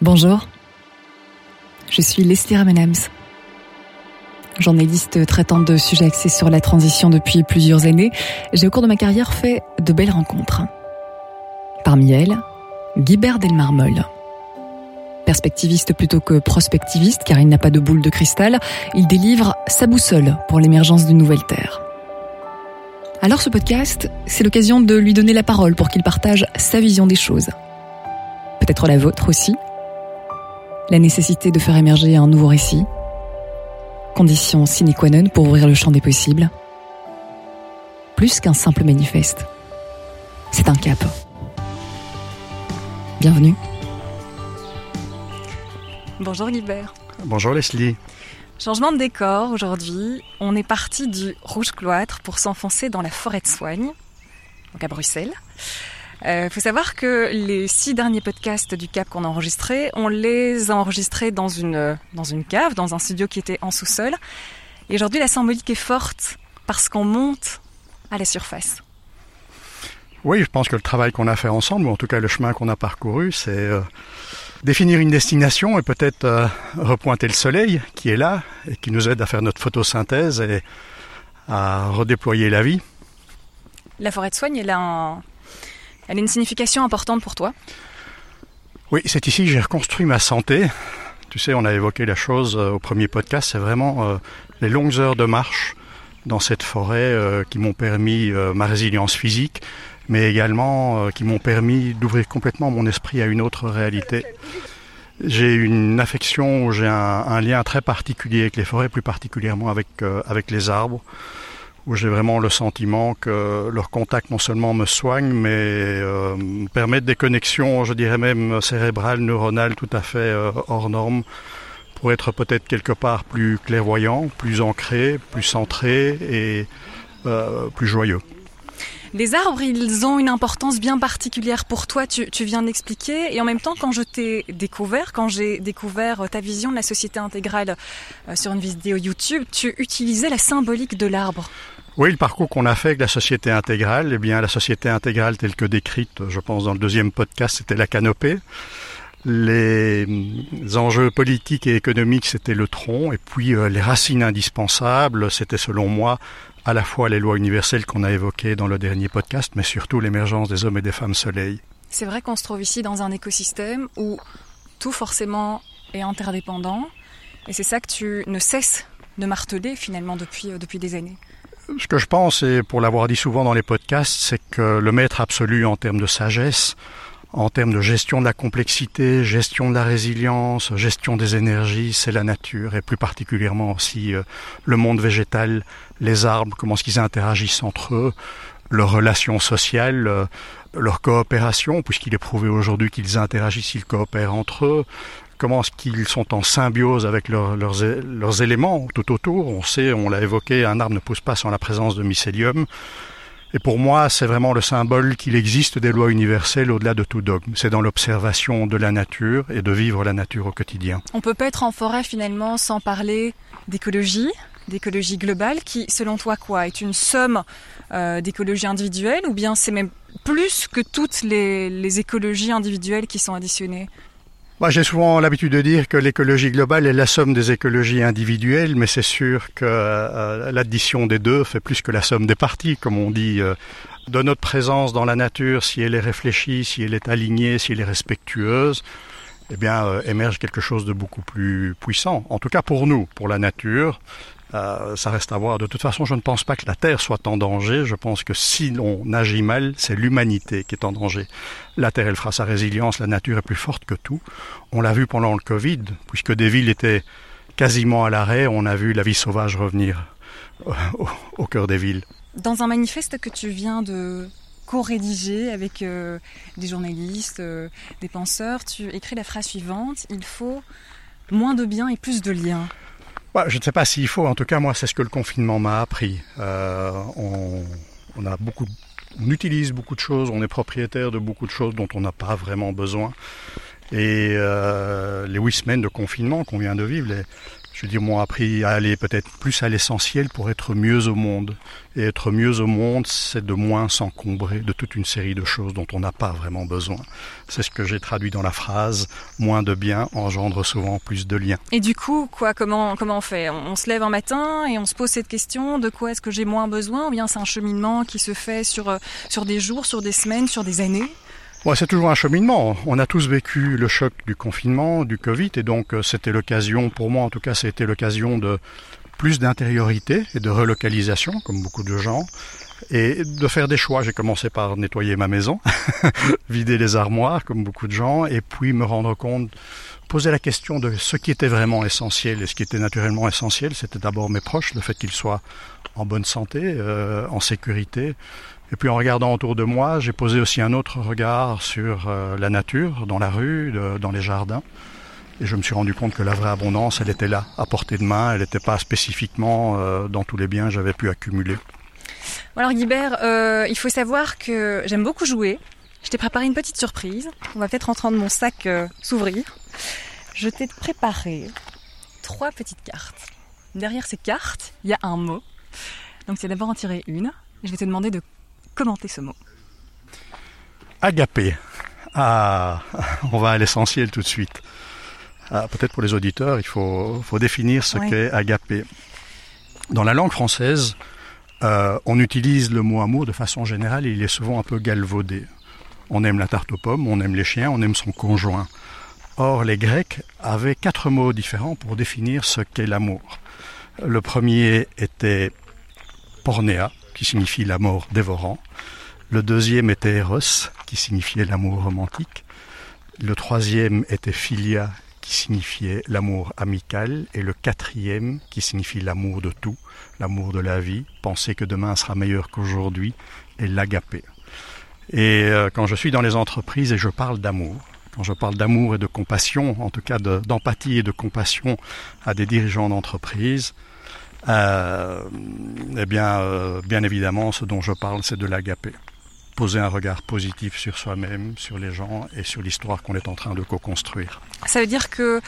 Bonjour, je suis Leslie Ramenams, journaliste traitant de sujets axés sur la transition depuis plusieurs années. J'ai au cours de ma carrière fait de belles rencontres. Parmi elles, Guibert Delmarmol. Perspectiviste plutôt que prospectiviste, car il n'a pas de boule de cristal, il délivre sa boussole pour l'émergence d'une nouvelle Terre. Alors ce podcast, c'est l'occasion de lui donner la parole pour qu'il partage sa vision des choses. Peut-être la vôtre aussi. La nécessité de faire émerger un nouveau récit. Condition sine qua non pour ouvrir le champ des possibles. Plus qu'un simple manifeste. C'est un cap. Bienvenue. Bonjour Guibert. Bonjour Leslie. Changement de décor aujourd'hui. On est parti du rouge cloître pour s'enfoncer dans la forêt de soigne, donc à Bruxelles. Il euh, faut savoir que les six derniers podcasts du Cap qu'on a enregistrés, on les a enregistrés dans une, dans une cave, dans un studio qui était en sous-sol. Et aujourd'hui, la symbolique est forte parce qu'on monte à la surface. Oui, je pense que le travail qu'on a fait ensemble, ou en tout cas le chemin qu'on a parcouru, c'est euh, définir une destination et peut-être euh, repointer le soleil qui est là et qui nous aide à faire notre photosynthèse et à redéployer la vie. La forêt de soigne, elle a, elle a une signification importante pour toi Oui, c'est ici que j'ai reconstruit ma santé. Tu sais, on a évoqué la chose euh, au premier podcast, c'est vraiment euh, les longues heures de marche dans cette forêt qui m'ont permis ma résilience physique, mais également euh, qui m'ont permis d'ouvrir complètement mon esprit à une autre réalité. J'ai une affection, j'ai un, lien très particulier avec les forêts, plus particulièrement euh, avec les arbres, où j'ai vraiment le sentiment que leur contact non seulement me soigne, mais euh, me permet des connexions, je dirais même cérébrales, neuronales, tout à fait hors normes, pour être peut-être quelque part plus clairvoyant, plus ancré, plus centré et plus joyeux. Les arbres, ils ont une importance bien particulière pour toi, tu, viens d'expliquer. Et en même temps, quand je t'ai découvert, quand j'ai découvert ta vision de la société intégrale euh, sur une vidéo YouTube, tu utilisais la symbolique de l'arbre. Oui, le parcours qu'on a fait avec la société intégrale, eh bien, la société intégrale telle que décrite, je pense, dans le deuxième podcast, c'était la canopée. Les enjeux politiques et économiques, c'était le tronc, et puis euh, les racines indispensables, c'était selon moi à la fois les lois universelles qu'on a évoquées dans le dernier podcast, mais surtout l'émergence des hommes et des femmes soleil. C'est vrai qu'on se trouve ici dans un écosystème où tout forcément est interdépendant, et c'est ça que tu ne cesses de marteler finalement depuis, euh, depuis des années. Ce que je pense, et pour l'avoir dit souvent dans les podcasts, c'est que le maître absolu en termes de sagesse, en termes de gestion de la complexité, gestion de la résilience, gestion des énergies, c'est la nature et plus particulièrement aussi euh, le monde végétal, les arbres, comment est-ce qu'ils interagissent entre eux, leurs relations sociales, euh, leur coopération, puisqu'il est prouvé aujourd'hui qu'ils interagissent, ils coopèrent entre eux, comment est-ce qu'ils sont en symbiose avec leurs, éléments tout autour. On sait, on l'a évoqué, un arbre ne pousse pas sans la présence de mycélium. Et pour moi, c'est vraiment le symbole qu'il existe des lois universelles au-delà de tout dogme. C'est dans l'observation de la nature et de vivre la nature au quotidien. On peut pas être en forêt finalement sans parler d'écologie, d'écologie globale, qui, selon toi, quoi, est une somme euh, d'écologie individuelle, ou bien c'est même plus que toutes les écologies individuelles qui sont additionnées? J'ai souvent l'habitude de dire que l'écologie globale est la somme des écologies individuelles, mais c'est sûr que euh, l'addition des deux fait plus que la somme des parties, comme on dit. Euh, de notre présence dans la nature, si elle est réfléchie, si elle est alignée, si elle est respectueuse, eh bien, euh, émerge quelque chose de beaucoup plus puissant. En tout cas pour nous, pour la nature, euh, ça reste à voir. De toute façon, je ne pense pas que la Terre soit en danger. Je pense que si l'on agit mal, c'est l'humanité qui est en danger. La Terre, elle fera sa résilience. La nature est plus forte que tout. On l'a vu pendant le Covid, puisque des villes étaient quasiment à l'arrêt. On a vu la vie sauvage revenir au, cœur des villes. Dans un manifeste que tu viens de co-rédiger avec euh, des journalistes, euh, des penseurs, tu écris la phrase suivante il faut moins de biens et plus de liens. Bah, je ne sais pas s'il faut, en tout cas moi c'est ce que le confinement m'a appris. Euh, on, a beaucoup, on utilise beaucoup de choses, on est propriétaire de beaucoup de choses dont on n'a pas vraiment besoin. Et euh, les huit semaines de confinement qu'on vient de vivre, je veux dire, m'ont appris à aller peut-être plus à l'essentiel pour être mieux au monde. Et être mieux au monde, c'est de moins s'encombrer de toute une série de choses dont on n'a pas vraiment besoin. C'est ce que j'ai traduit dans la phrase moins de bien engendre souvent plus de liens. Et du coup, quoi, comment, comment on fait? On, se lève un matin et on se pose cette question de quoi est-ce que j'ai moins besoin? Ou bien c'est un cheminement qui se fait sur, euh, sur des jours, sur des semaines, sur des années? C'est toujours un cheminement. On a tous vécu le choc du confinement, du Covid, et donc euh, c'était l'occasion, pour moi en tout cas, c'était l'occasion de plus d'intériorité et de relocalisation, comme beaucoup de gens, et de faire des choix. J'ai commencé par nettoyer ma maison, vider les armoires, comme beaucoup de gens, et puis me rendre compte, poser la question de ce qui était vraiment essentiel. Et ce qui était naturellement essentiel, c'était d'abord mes proches, le fait qu'ils soient en bonne santé, euh, en sécurité, et puis en regardant autour de moi, j'ai posé aussi un autre regard sur euh, la nature, dans la rue, dans les jardins. Et je me suis rendu compte que la vraie abondance, elle était là, à portée de main. Elle n'était pas spécifiquement euh, dans tous les biens que j'avais pu accumuler. Alors Guibert, euh, il faut savoir que j'aime beaucoup jouer. Je t'ai préparé une petite surprise. On va peut-être en train de mon sac s'ouvrir. Je t'ai préparé trois petites cartes. Derrière ces cartes, il y a un mot. Donc c'est d'abord en tirer une. Je vais te demander de commenter ce mot Agapé. Ah, on va à l'essentiel tout de suite. Ah, peut-être pour les auditeurs, il faut, définir ce qu'est agapé. Dans la langue française, euh, on utilise le mot amour de façon générale et il est souvent un peu galvaudé. On aime la tarte aux pommes, on aime les chiens, on aime son conjoint. Or, les Grecs avaient quatre mots différents pour définir ce qu'est l'amour. Le premier était pornéa, qui signifie l'amour dévorant. Le deuxième était Eros, qui signifiait l'amour romantique. Le troisième était Philia, qui signifiait l'amour amical. Et le quatrième, qui signifie l'amour de tout, l'amour de la vie, penser que demain sera meilleur qu'aujourd'hui, est l'agapé. Et euh, quand je suis dans les entreprises et je parle d'amour, quand je parle d'amour et de compassion, en tout cas d'empathie et de compassion à des dirigeants d'entreprise, euh, eh bien, euh, bien évidemment, ce dont je parle, c'est de l'agapé. Poser un regard positif sur soi-même, sur les gens et sur l'histoire qu'on est en train de co-construire. Ça veut dire que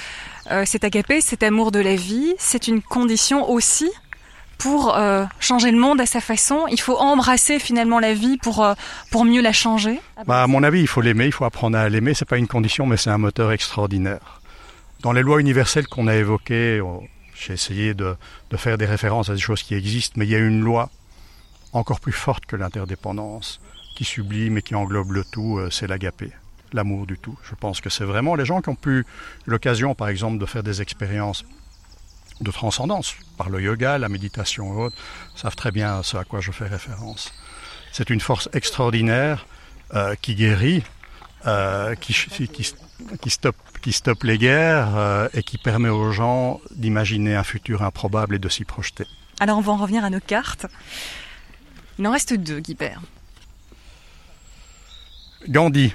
euh, cet agapé, cet amour de la vie, c'est une condition aussi pour euh, changer le monde à sa façon. Il faut embrasser finalement la vie pour pour mieux la changer. Bah, à mon avis, il faut l'aimer, il faut apprendre à l'aimer. C'est pas une condition, mais c'est un moteur extraordinaire. Dans les lois universelles qu'on a évoquées, j'ai essayé de, faire des références à des choses qui existent, mais il y a une loi encore plus forte que l'interdépendance, qui sublime et qui englobe le tout, euh, c'est l'agapé, l'amour du tout. Je pense que c'est vraiment les gens qui ont pu l'occasion, par exemple, de faire des expériences de transcendance, par le yoga, la méditation et autres, savent très bien ce à quoi je fais référence. C'est une force extraordinaire euh, qui guérit, euh, qui, qui, qui stoppe qui stoppe les guerres euh, et qui permet aux gens d'imaginer un futur improbable et de s'y projeter. Alors on va en revenir à nos cartes. Il en reste deux, Guibert. Gandhi.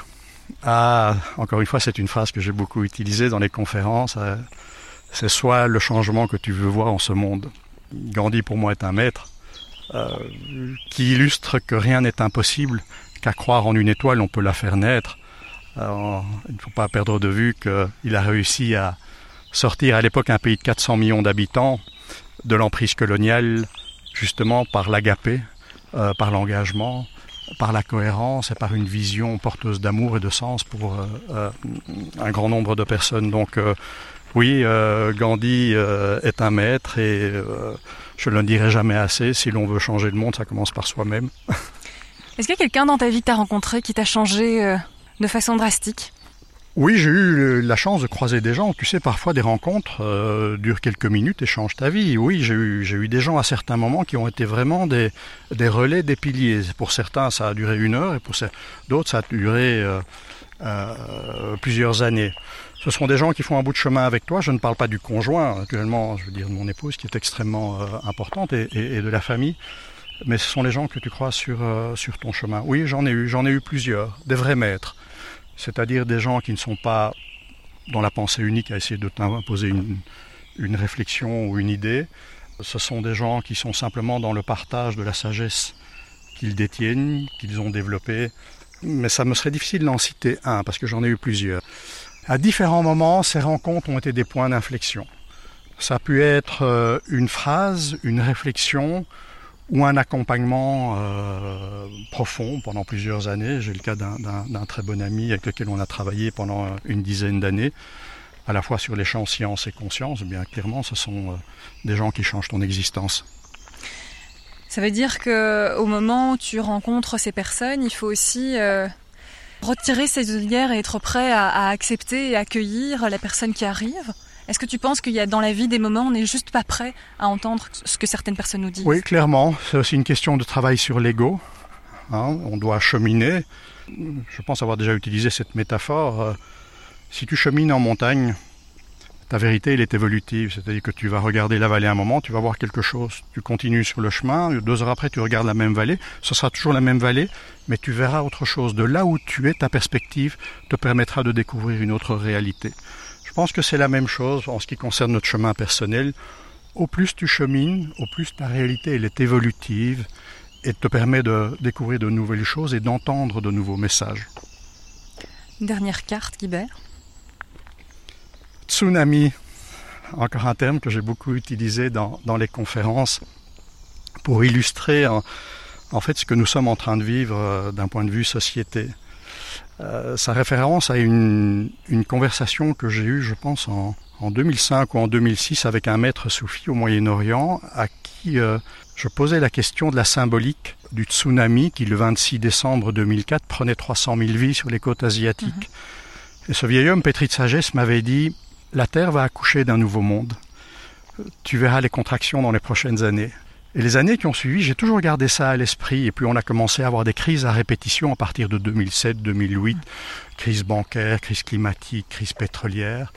Ah, encore une fois, c'est une phrase que j'ai beaucoup utilisée dans les conférences. Euh, c'est soit le changement que tu veux voir en ce monde. Gandhi, pour moi, est un maître euh, qui illustre que rien n'est impossible, qu'à croire en une étoile, on peut la faire naître il ne faut pas perdre de vue qu'il a réussi à sortir à l'époque un pays de 400 millions d'habitants de l'emprise coloniale justement par l'agapé, euh, par l'engagement, par la cohérence et par une vision porteuse d'amour et de sens pour euh, euh, un grand nombre de personnes. Donc oui, Gandhi est un maître et je ne le dirai jamais assez, si l'on veut changer le monde, ça commence par soi-même. Est-ce qu'il y a quelqu'un dans ta vie que tu as rencontré qui t'a changé de façon drastique oui, j'ai eu la chance de croiser des gens. Tu sais, parfois des rencontres euh, durent quelques minutes et changent ta vie. Oui, j'ai eu, des gens à certains moments qui ont été vraiment des, relais, des piliers. Pour certains, ça a duré une heure et pour d'autres, ça a duré euh, euh, plusieurs années. Ce sont des gens qui font un bout de chemin avec toi. Je ne parle pas du conjoint, actuellement, je veux dire de mon épouse, qui est extrêmement importante, et, et, de la famille. Mais ce sont les gens que tu crois sur, sur ton chemin. Oui, j'en ai eu, j'en ai eu plusieurs, des vrais maîtres c'est-à-dire des gens qui ne sont pas dans la pensée unique à essayer de t'imposer une, une réflexion ou une idée. Ce sont des gens qui sont simplement dans le partage de la sagesse qu'ils détiennent, qu'ils ont développée. Mais ça me serait difficile d'en citer un, parce que j'en ai eu plusieurs. À différents moments, ces rencontres ont été des points d'inflexion. Ça a pu être euh, une phrase, une réflexion ou un accompagnement euh, profond pendant plusieurs années. J'ai le cas d'un très bon ami avec lequel on a travaillé pendant une dizaine d'années, à la fois sur les champs science et conscience. Bien clairement, ce sont euh, des gens qui changent ton existence. Ça veut dire que au moment où tu rencontres ces personnes, il faut aussi retirer ses œillères et être prêt à, accepter et accueillir la personne qui arrive? Est-ce que tu penses qu'il y a dans la vie des moments où on n'est juste pas prêt à entendre ce que certaines personnes nous disent? Oui, clairement. C'est aussi une question de travail sur l'ego. Hein. on doit cheminer. Je pense avoir déjà utilisé cette métaphore. Euh, si tu chemines en montagne, ta vérité, est évolutive. C'est-à-dire que tu vas regarder la vallée un moment, tu vas voir quelque chose. Tu continues sur le chemin, deux heures après, tu regardes la même vallée. Ce sera toujours la même vallée, mais tu verras autre chose. De là où tu es, ta perspective te permettra de découvrir une autre réalité. Je pense que c'est la même chose en ce qui concerne notre chemin personnel. Au plus tu chemines, au plus ta réalité, elle est évolutive et te permet de découvrir de nouvelles choses et d'entendre de nouveaux messages. Dernière carte, Guibert tsunami, encore un terme que j'ai beaucoup utilisé dans, les conférences pour illustrer en, fait ce que nous sommes en train de vivre euh, d'un point de vue société. Euh, ça référence à une, conversation que j'ai eue, je pense, en, 2005 ou en 2006 avec un maître soufi au Moyen-Orient à qui euh, je posais la question de la symbolique du tsunami qui, le 26 décembre 2004, prenait 300 000 vies sur les côtes asiatiques. Mhm. Et ce vieil homme, pétri de sagesse, m'avait dit la Terre va accoucher d'un nouveau monde. Tu verras les contractions dans les prochaines années. Et les années qui ont suivi, j'ai toujours gardé ça à l'esprit. Et puis on a commencé à avoir des crises à répétition à partir de 2007, 2008, crise bancaire, crise climatique, crise pétrolière.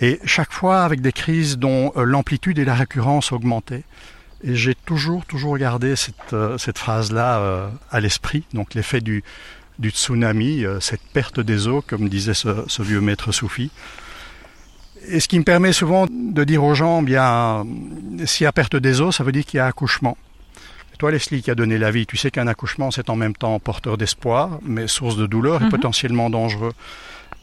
Et chaque fois avec des crises dont euh, l'amplitude et la récurrence augmentaient. Et j'ai toujours, toujours gardé cette, euh, phrase-là euh, à l'esprit. Donc l'effet du, tsunami, cette perte des eaux, comme disait ce vieux maître soufi. Et ce qui me permet souvent de dire aux gens, bien, s'il y a perte des os, ça veut dire qu'il y a accouchement. toi, Leslie, qui a donné la vie, tu sais qu'un accouchement, c'est en même temps porteur d'espoir, mais source de douleur et mhm. potentiellement dangereux.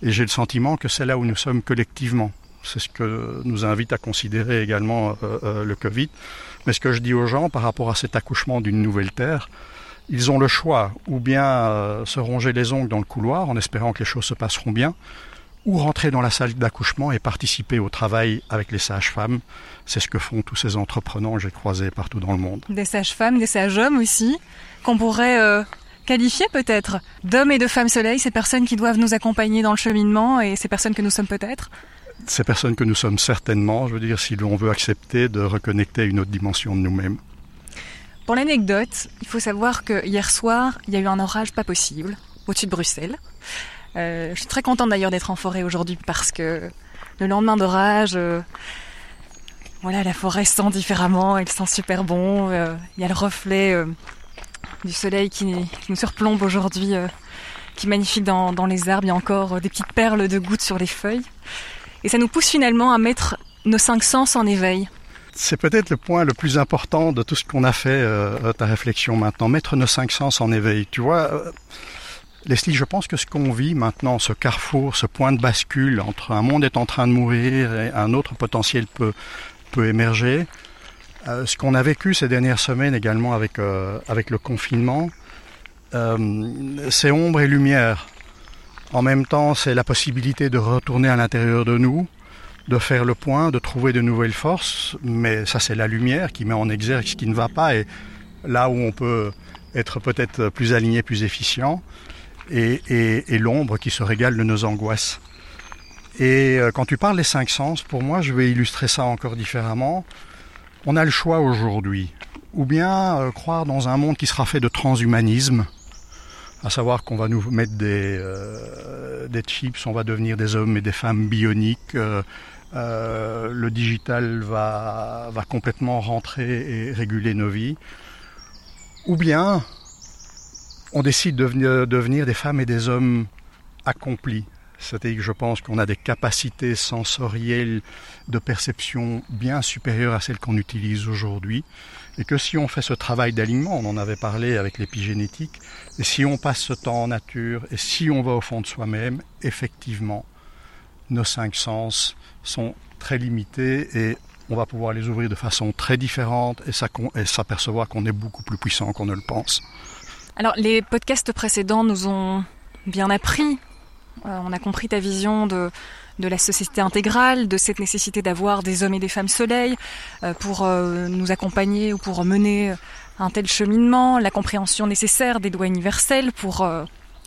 Et j'ai le sentiment que c'est là où nous sommes collectivement. C'est ce que nous invite à considérer également euh, euh, le Covid. Mais ce que je dis aux gens par rapport à cet accouchement d'une nouvelle Terre, ils ont le choix, ou bien euh, se ronger les ongles dans le couloir en espérant que les choses se passeront bien, ou rentrer dans la salle d'accouchement et participer au travail avec les sages-femmes. C'est ce que font tous ces entrepreneurs que j'ai croisés partout dans le monde. Des sages-femmes, des sages-hommes aussi, qu'on pourrait euh, qualifier peut-être d'hommes et de femmes soleil, ces personnes qui doivent nous accompagner dans le cheminement et ces personnes que nous sommes peut-être Ces personnes que nous sommes certainement, je veux dire, si l'on veut accepter de reconnecter une autre dimension de nous-mêmes. Pour l'anecdote, il faut savoir que hier soir, il y a eu un orage pas possible au-dessus de Bruxelles. Euh, je suis très contente d'ailleurs d'être en forêt aujourd'hui parce que le lendemain d'orage, euh, voilà, la forêt sent différemment, elle sent super bon. Euh, il y a le reflet du soleil qui, nous surplombe aujourd'hui, qui est magnifique dans, dans, les arbres. Il y a encore des petites perles de gouttes sur les feuilles. Et ça nous pousse finalement à mettre nos cinq sens en éveil. C'est peut-être le point le plus important de tout ce qu'on a fait, ta réflexion maintenant, mettre nos cinq sens en éveil. Tu vois, Leslie, je pense que ce qu'on vit maintenant, ce carrefour, ce point de bascule entre un monde est en train de mourir et un autre potentiel peut, peut émerger, euh, ce qu'on a vécu ces dernières semaines également avec, euh, avec le confinement, euh, c'est ombre et lumière. En même temps, c'est la possibilité de retourner à l'intérieur de nous, de faire le point, de trouver de nouvelles forces, mais ça c'est la lumière qui met en exergue ce qui ne va pas et là où on peut être peut-être plus aligné, plus efficient et, l'ombre qui se régale de nos angoisses. Et euh, quand tu parles des cinq sens, pour moi, je vais illustrer ça encore différemment. On a le choix aujourd'hui, ou bien euh, croire dans un monde qui sera fait de transhumanisme, à savoir qu'on va nous mettre des, euh, des chips, on va devenir des hommes et des femmes bioniques, le digital va, va complètement rentrer et réguler nos vies, ou bien on décide de devenir des femmes et des hommes accomplis. C'est-à-dire que je pense qu'on a des capacités sensorielles de perception bien supérieures à celles qu'on utilise aujourd'hui. Et que si on fait ce travail d'alignement, on en avait parlé avec l'épigénétique, et si on passe ce temps en nature, et si on va au fond de soi-même, effectivement, nos cinq sens sont très limités et on va pouvoir les ouvrir de façon très différente et s'apercevoir qu'on est beaucoup plus puissant qu'on ne le pense. Alors les podcasts précédents nous ont bien appris, euh, on a compris ta vision de, la société intégrale, de cette nécessité d'avoir des hommes et des femmes soleil euh, pour euh, nous accompagner ou pour mener un tel cheminement, la compréhension nécessaire des lois universelles pour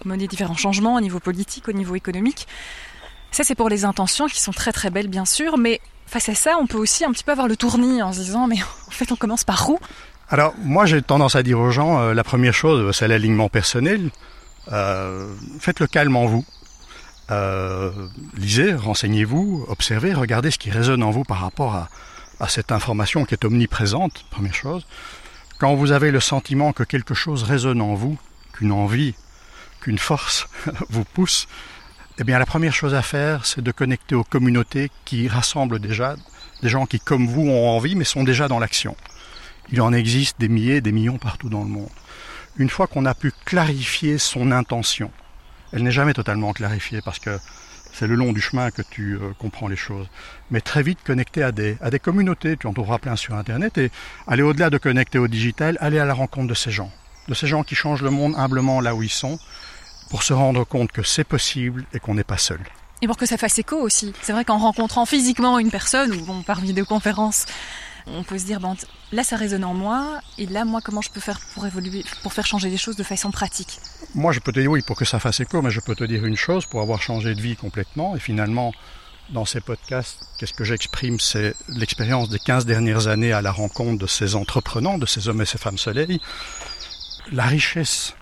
mener différents changements au niveau politique, au niveau économique. Ça c'est pour les intentions qui sont très très belles bien sûr, mais face à ça on peut aussi un petit peu avoir le tournis en se disant mais en fait on commence par où? Alors moi j'ai tendance à dire aux gens, la première chose c'est l'alignement personnel. faites le calme en vous. Euh, lisez, renseignez-vous, observez, regardez ce qui résonne en vous par rapport à, à cette information qui est omniprésente, première chose. Quand vous avez le sentiment que quelque chose résonne en vous, qu'une envie, qu'une force vous pousse, eh bien la première chose à faire, c'est de connecter aux communautés qui rassemblent déjà des gens qui, comme vous, ont envie, mais sont déjà dans l'action. Il en existe des milliers, des millions partout dans le monde. Une fois qu'on a pu clarifier son intention, elle n'est jamais totalement clarifiée parce que c'est le long du chemin que tu euh, comprends les choses. Mais très vite connecter à des, à des communautés, tu en trouveras plein sur Internet, et aller au-delà de connecter au digital, aller à la rencontre de ces gens, de ces gens qui changent le monde humblement là où ils sont, pour se rendre compte que c'est possible et qu'on n'est pas seul. Et pour que ça fasse écho aussi. C'est vrai qu'en rencontrant physiquement une personne, ou bon, par vidéoconférence, on peut se dire, là ça résonne en moi, et là moi comment je peux faire pour évoluer, pour faire changer les choses de façon pratique Moi je peux te dire oui pour que ça fasse écho, mais je peux te dire une chose, pour avoir changé de vie complètement, et finalement dans ces podcasts, qu'est-ce que j'exprime? C'est l'expérience des 15 dernières années à la rencontre de ces entrepreneurs, de ces hommes et ces femmes soleil. La richesse,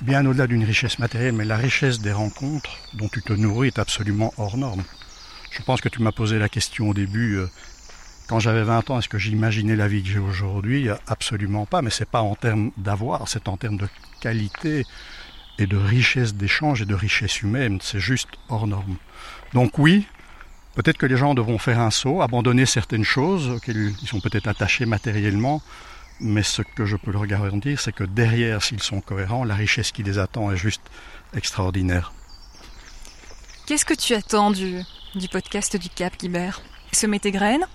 bien au-delà d'une richesse matérielle, mais la richesse des rencontres dont tu te nourris est absolument hors norme. Je pense que tu m'as posé la question au début, euh, quand j'avais 20 ans, est-ce que j'imaginais la vie que j'ai aujourd'hui? Absolument pas, mais c'est pas en termes d'avoir, c'est en termes de qualité et de richesse d'échange et de richesse humaine, c'est juste hors norme. Donc oui, peut-être que les gens devront faire un saut, abandonner certaines choses auxquelles ils sont peut-être attachés matériellement, mais ce que je peux leur garantir, c'est que derrière, s'ils sont cohérents, la richesse qui les attend est juste extraordinaire. Qu'est-ce que tu attends du, du podcast du Cap, Guibert? Semer tes graines?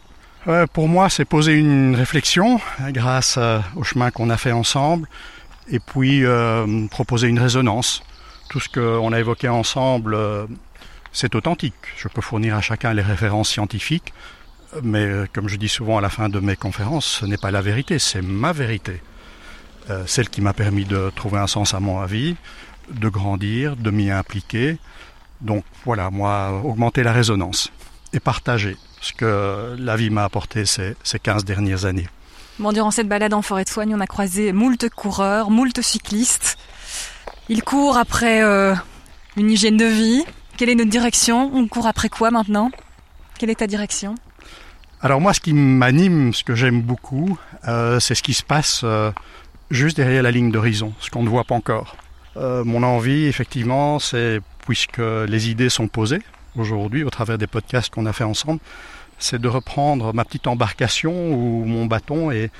Euh, pour moi, c'est poser une réflexion grâce euh, au chemin qu'on a fait ensemble et puis euh, proposer une résonance. Tout ce qu'on a évoqué ensemble, c'est authentique. Je peux fournir à chacun les références scientifiques, mais comme je dis souvent à la fin de mes conférences, ce n'est pas la vérité, c'est ma vérité. celle qui m'a permis de trouver un sens à mon avis, de grandir, de m'y impliquer. Donc voilà, moi, augmenter la résonance et partager ce que la vie m'a apporté ces, ces 15 dernières années. Bon, durant cette balade en forêt de soigne, on a croisé moult coureurs, moult cyclistes. Ils courent après euh, une hygiène de vie. Quelle est notre direction? On court après quoi maintenant? Quelle est ta direction? Alors moi, ce qui m'anime, ce que j'aime beaucoup, euh, c'est ce qui se passe euh, juste derrière la ligne d'horizon, ce qu'on ne voit pas encore. mon envie, effectivement, c'est, puisque les idées sont posées, aujourd'hui au travers des podcasts qu'on a fait ensemble, c'est de reprendre ma petite embarcation ou mon bâton et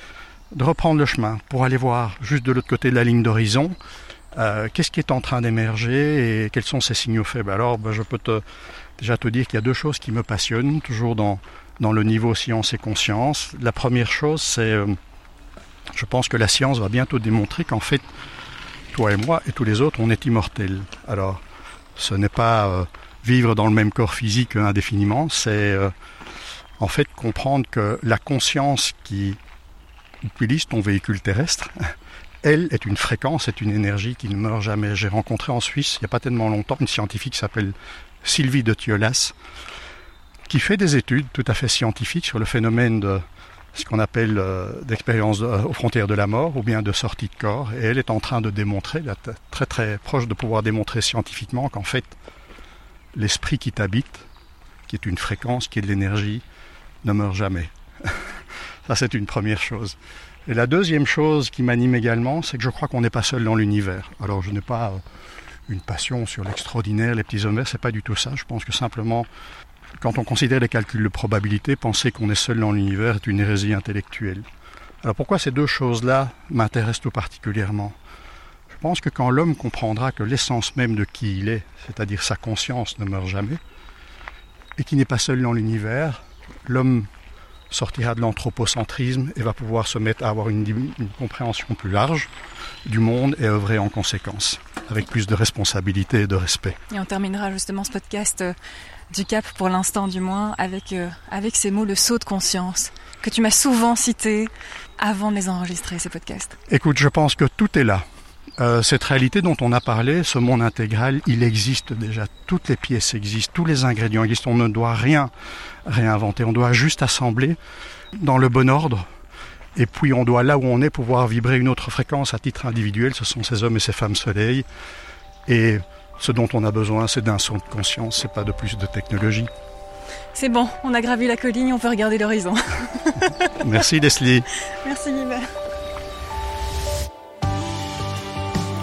de reprendre le chemin pour aller voir juste de l'autre côté de la ligne d'horizon euh, qu'est-ce qui est en train d'émerger et quels sont ces signaux faibles. Alors ben, je peux déjà te dire qu'il y a deux choses qui me passionnent, toujours dans, dans le niveau science et conscience. La première chose, c'est euh, je pense que la science va bientôt démontrer qu'en fait, toi et moi et tous les autres, on est immortels. Alors, ce n'est pas euh, vivre dans le même corps physique indéfiniment, c'est euh, en fait comprendre que la conscience qui utilise ton véhicule terrestre, elle est une fréquence, est une énergie qui ne meurt jamais. J'ai rencontré en Suisse, il n'y a pas tellement longtemps, une scientifique qui s'appelle Sylvie de Thiolas, qui fait des études tout à fait scientifiques sur le phénomène de ce qu'on appelle euh, euh, aux frontières de la mort ou bien de sortie de corps. Et elle est en train de démontrer, très très proche de pouvoir démontrer scientifiquement qu'en fait, l'esprit qui t'habite, qui est une fréquence, qui est de l'énergie, ne meurt jamais. Ça, c'est une première chose. Et la deuxième chose qui m'anime également, c'est que je crois qu'on n'est pas seul dans l'univers. Alors, je n'ai pas euh, une passion sur l'extraordinaire, les petits hommes c'est pas du tout ça. Je pense que simplement, quand on considère les calculs de probabilité, penser qu'on est seul dans l'univers est une hérésie intellectuelle. Alors pourquoi ces deux choses-là m'intéressent tout particulièrement? Je pense que quand l'homme comprendra que l'essence même de qui il est, c'est-à-dire sa conscience, ne meurt jamais, et qu'il n'est pas seul dans l'univers, l'homme sortira de l'anthropocentrisme et va pouvoir se mettre à avoir une, une, compréhension plus large du monde et œuvrer en conséquence, avec plus de responsabilité et de respect. Et on terminera justement ce podcast euh, du Cap, pour l'instant du moins, avec, euh, avec ces mots, le saut de conscience, que tu m'as souvent cité avant de les enregistrer, ces podcasts. Écoute, je pense que tout est là. Euh, cette réalité dont on a parlé, ce monde intégral, il existe déjà. Toutes les pièces existent, tous les ingrédients existent. On ne doit rien réinventer. On doit juste assembler dans le bon ordre. Et puis on doit, là où on est, pouvoir vibrer une autre fréquence à titre individuel. Ce sont ces hommes et ces femmes soleil. Et ce dont on a besoin, c'est d'un son de conscience, c'est pas de plus de technologie. C'est bon, on a gravi la colline, on peut regarder l'horizon. Merci Leslie. Merci Guibert.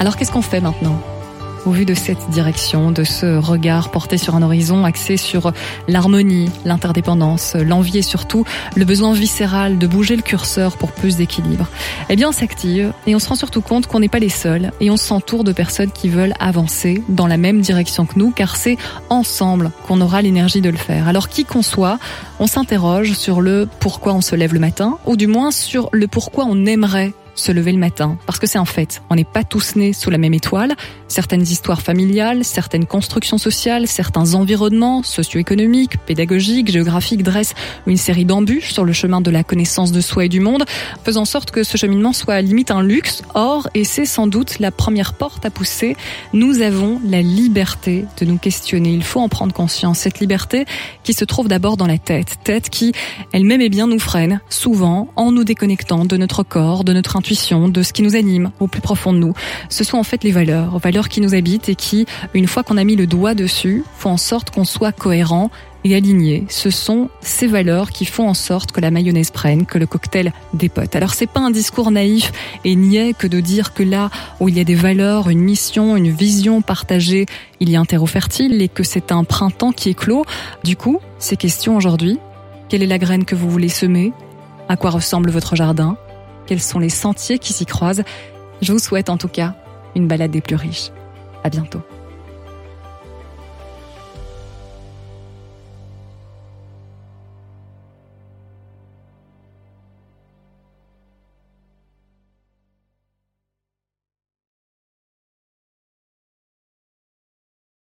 Alors qu'est-ce qu'on fait maintenant au vu de cette direction, de ce regard porté sur un horizon axé sur l'harmonie, l'interdépendance, l'envie et surtout le besoin viscéral de bouger le curseur pour plus d'équilibre. Eh bien, on s'active et on se rend surtout compte qu'on n'est pas les seuls et on s'entoure de personnes qui veulent avancer dans la même direction que nous car c'est ensemble qu'on aura l'énergie de le faire. Alors qui qu'on soit, on s'interroge sur le pourquoi on se lève le matin ou du moins sur le pourquoi on aimerait se lever le matin. Parce que c'est en fait, on n'est pas tous nés sous la même étoile. Certaines histoires familiales, certaines constructions sociales, certains environnements socio-économiques, pédagogiques, géographiques dressent une série d'embûches sur le chemin de la connaissance de soi et du monde, faisant sorte que ce cheminement soit limite un luxe. Or, et c'est sans doute la première porte à pousser, nous avons la liberté de nous questionner. Il faut en prendre conscience. Cette liberté qui se trouve d'abord dans la tête. Tête qui, elle-même, et bien, nous freine, souvent, en nous déconnectant de notre corps, de notre de ce qui nous anime au plus profond de nous. Ce sont en fait les valeurs, valeurs qui nous habitent et qui, une fois qu'on a mis le doigt dessus, font en sorte qu'on soit cohérent et aligné. Ce sont ces valeurs qui font en sorte que la mayonnaise prenne, que le cocktail dépote. Alors c'est pas un discours naïf et niais que de dire que là où il y a des valeurs, une mission, une vision partagée, il y a un terreau fertile et que c'est un printemps qui est. Du coup, ces questions aujourd'hui, quelle est la graine que vous voulez semer? À quoi ressemble votre jardin? Quels sont les sentiers qui s'y croisent? Je vous souhaite en tout cas une balade des plus riches. À bientôt.